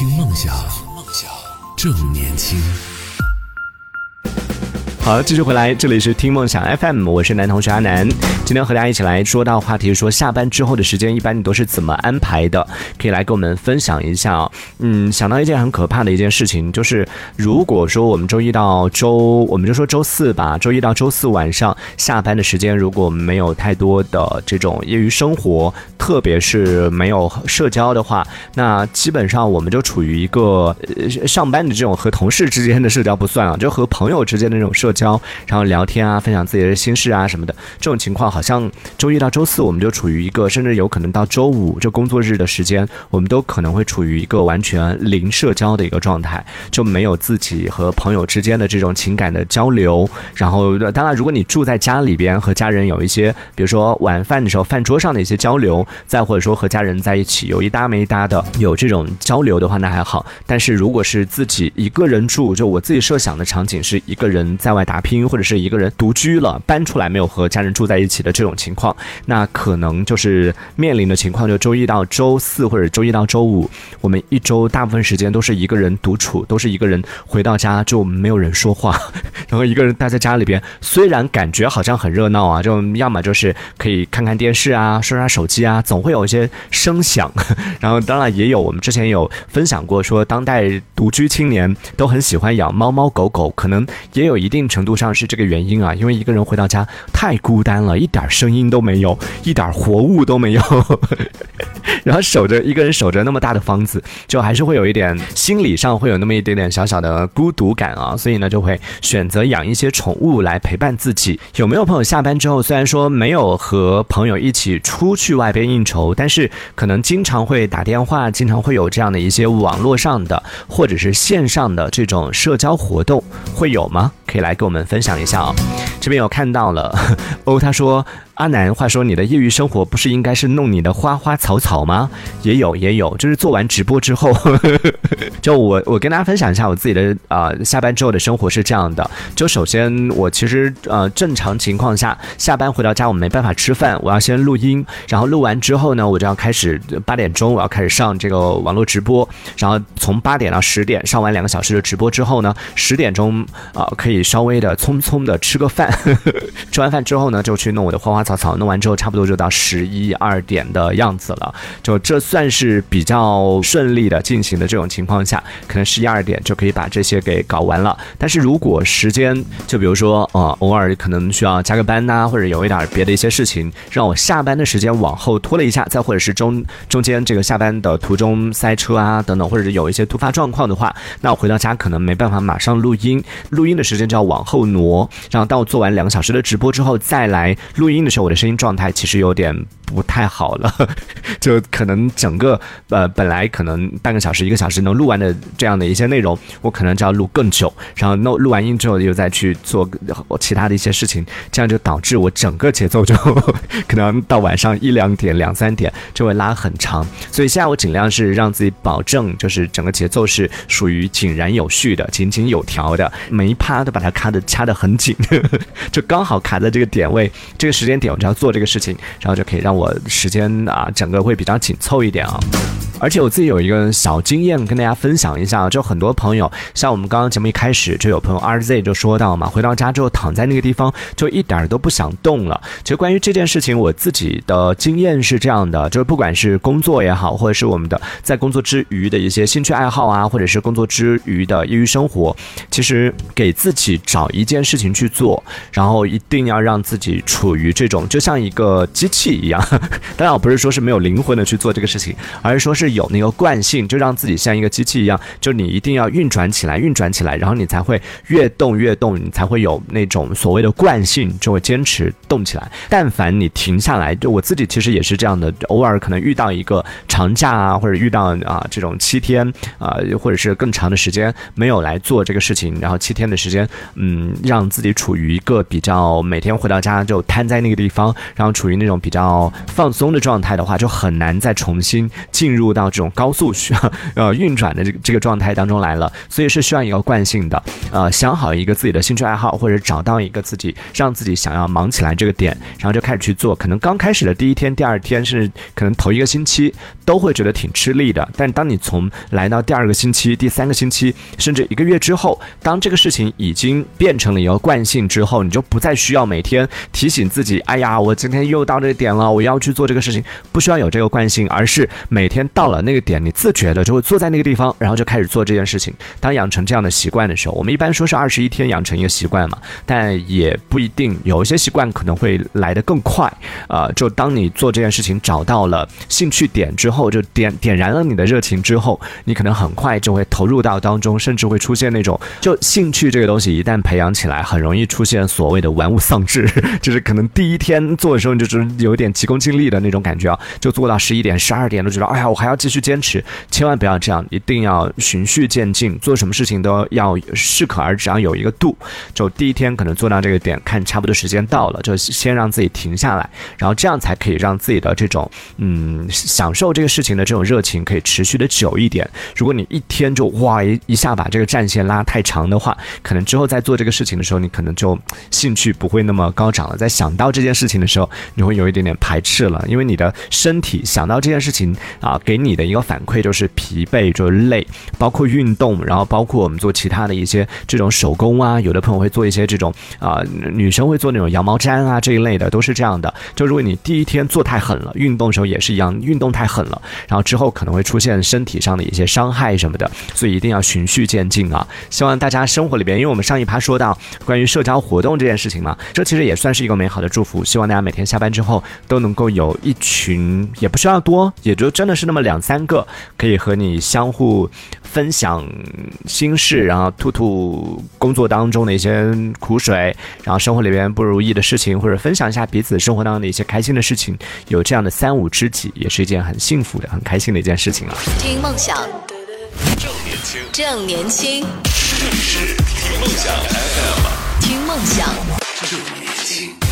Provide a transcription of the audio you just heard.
听梦想，正年轻。好，继续回来，这里是听梦想 FM，我是男同学阿南。今天和大家一起来说到话题，说下班之后的时间，一般你都是怎么安排的？可以来跟我们分享一下哦。嗯，想到一件很可怕的一件事情，就是如果说我们周一到周，我们就说周四吧，周一到周四晚上下班的时间，如果没有太多的这种业余生活，特别是没有社交的话，那基本上我们就处于一个呃上班的这种和同事之间的社交不算啊，就和朋友之间的那种社交，交然后聊天啊，分享自己的心事啊什么的，这种情况好像周一到周四我们就处于一个，甚至有可能到周五这工作日的时间，我们都可能会处于一个完全零社交的一个状态，就没有自己和朋友之间的这种情感的交流。然后，当然，如果你住在家里边和家人有一些，比如说晚饭的时候饭桌上的一些交流，再或者说和家人在一起有一搭没一搭的有这种交流的话，那还好。但是如果是自己一个人住，就我自己设想的场景是一个人在外打拼，或者是一个人独居了，搬出来没有和家人住在一起的这种情况，那可能就是面临的情况，就周一到周四或者周一到周五，我们一周大部分时间都是一个人独处，都是一个人回到家就没有人说话，然后一个人待在家里边，虽然感觉好像很热闹啊，就要么就是可以看看电视啊，刷刷手机啊，总会有一些声响，然后当然也有我们之前有分享过，说当代独居青年都很喜欢养猫猫狗狗，可能也有一定程度上是这个原因啊，因为一个人回到家太孤单了，一点声音都没有，一点活物都没有，然后守着一个人守着那么大的房子，就还是会有一点心理上会有那么一点点小小的孤独感啊，所以呢就会选择养一些宠物来陪伴自己。有没有朋友下班之后，虽然说没有和朋友一起出去外边应酬，但是可能经常会打电话，经常会有这样的一些网络上的或者是线上的这种社交活动，会有吗？可以来跟我们分享一下哦、这边有看到了，哦他说。阿南，话说你的业余生活不是应该是弄你的花花草草吗？也有也有，就是做完直播之后，就我我跟大家分享一下我自己的啊、下班之后的生活是这样的。就首先我其实呃正常情况下下班回到家我没办法吃饭，我要先录音，然后录完之后呢，我就要开始八点钟我要开始上这个网络直播，然后从八点到十点上完两个小时的直播之后呢，十点钟啊、可以稍微的匆匆的吃个饭，吃完饭之后呢就去弄我的花花草。草草弄完之后，差不多就到十一二点的样子了。就这算是比较顺利的进行的这种情况下，可能十一二点就可以把这些给搞完了。但是如果时间，就比如说呃，偶尔可能需要加个班呐、或者有一点别的一些事情，让我下班的时间往后拖了一下，再或者是中中间这个下班的途中塞车啊等等，或者是有一些突发状况的话，那我回到家可能没办法马上录音，录音的时间就要往后挪。然后到我做完两个小时的直播之后，再来录音的时候。我的声音状态其实有点不太好了，就可能整个呃本来可能半个小时一个小时能录完的这样的一些内容，我可能就要录更久，然后弄录完音之后又再去做其他的一些事情，这样就导致我整个节奏就 可能到晚上一两点两三点就会拉很长，所以现在我尽量是让自己保证就是整个节奏是属于井然有序的、井井有条的，每一趴都把它卡的掐得很紧，就刚好卡在这个点位，这个时间点。我只要做这个事情，然后就可以让我我时间啊整个会比较紧凑一点啊。而且我自己有一个小经验跟大家分享一下，就很多朋友，像我们刚刚节目一开始就有朋友 RZ 就说到嘛，回到家之后躺在那个地方就一点都不想动了。其实关于这件事情，我自己的经验是这样的，就是不管是工作也好，或者是我们的在工作之余的一些兴趣爱好啊，或者是工作之余的业余生活，其实给自己找一件事情去做，然后一定要让自己处于这种就像一个机器一样。当然，我不是说是没有灵魂的去做这个事情，而是说是。有那个惯性，就让自己像一个机器一样，就你一定要运转起来，运转起来，然后你才会越动越动，你才会有那种所谓的惯性，就会坚持动起来。但凡你停下来，就我自己其实也是这样的，偶尔可能遇到一个长假啊，或者遇到啊这种七天啊，或者是更长的时间没有来做这个事情，然后七天的时间，嗯，让自己处于一个比较每天回到家就瘫在那个地方，然后处于那种比较放松的状态的话，就很难再重新进入到。到这种高速需要呃运转的这个这个状态当中来了，所以是需要一个惯性的，呃，想好一个自己的兴趣爱好，或者找到一个自己让自己想要忙起来这个点，然后就开始去做。可能刚开始的第一天、第二天甚至可能头一个星期都会觉得挺吃力的，但当你从来到第二个星期、第三个星期，甚至一个月之后，当这个事情已经变成了一个惯性之后，你就不再需要每天提醒自己，哎呀，我今天又到这个点了，我要去做这个事情，不需要有这个惯性，而是每天到到了那个点，你自觉的就会坐在那个地方，然后就开始做这件事情。当养成这样的习惯的时候，我们一般说是二十一天养成一个习惯嘛，但也不一定，有一些习惯可能会来得更快。呃，就当你做这件事情找到了兴趣点之后，就点点燃了你的热情之后，你可能很快就会投入到当中，甚至会出现那种就兴趣这个东西一旦培养起来，很容易出现所谓的玩物丧志，就是可能第一天做的时候你就是有点急功近利的那种感觉啊，就做到十一点、十二点都觉得，哎呀，我还要继续坚持，千万不要这样，一定要循序渐进，做什么事情都要适可而止，要有一个度。就第一天可能做到这个点，看差不多时间到了，就先让自己停下来，然后这样才可以让自己的这种嗯享受这个事情的这种热情可以持续的久一点。如果你一天就哇一一下把这个战线拉太长的话，可能之后在做这个事情的时候，你可能就兴趣不会那么高涨了。在想到这件事情的时候，你会有一点点排斥了，因为你的身体想到这件事情啊，给你的一个反馈就是疲惫，就是累，包括运动，然后包括我们做其他的一些这种手工啊，有的朋友会做一些这种啊，女生会做那种羊毛毡啊这一类的，都是这样的。就如果你第一天做太狠了，运动的时候也是一样，运动太狠了，然后之后可能会出现身体上的一些伤害什么的，所以一定要循序渐进啊。希望大家生活里边，因为我们上一趴说到关于社交活动这件事情嘛，这其实也算是一个美好的祝福。希望大家每天下班之后都能够有一群，也不需要多，也就真的是那么两两三个，可以和你相互分享心事，然后吐吐工作当中的一些苦水，然后生活里边不如意的事情，或者分享一下彼此生活当中的一些开心的事情。有这样的三五知己，也是一件很幸福的、很开心的一件事情啊。听梦想，正年轻，正年轻，这里是听梦想 FM，听梦想。正年轻。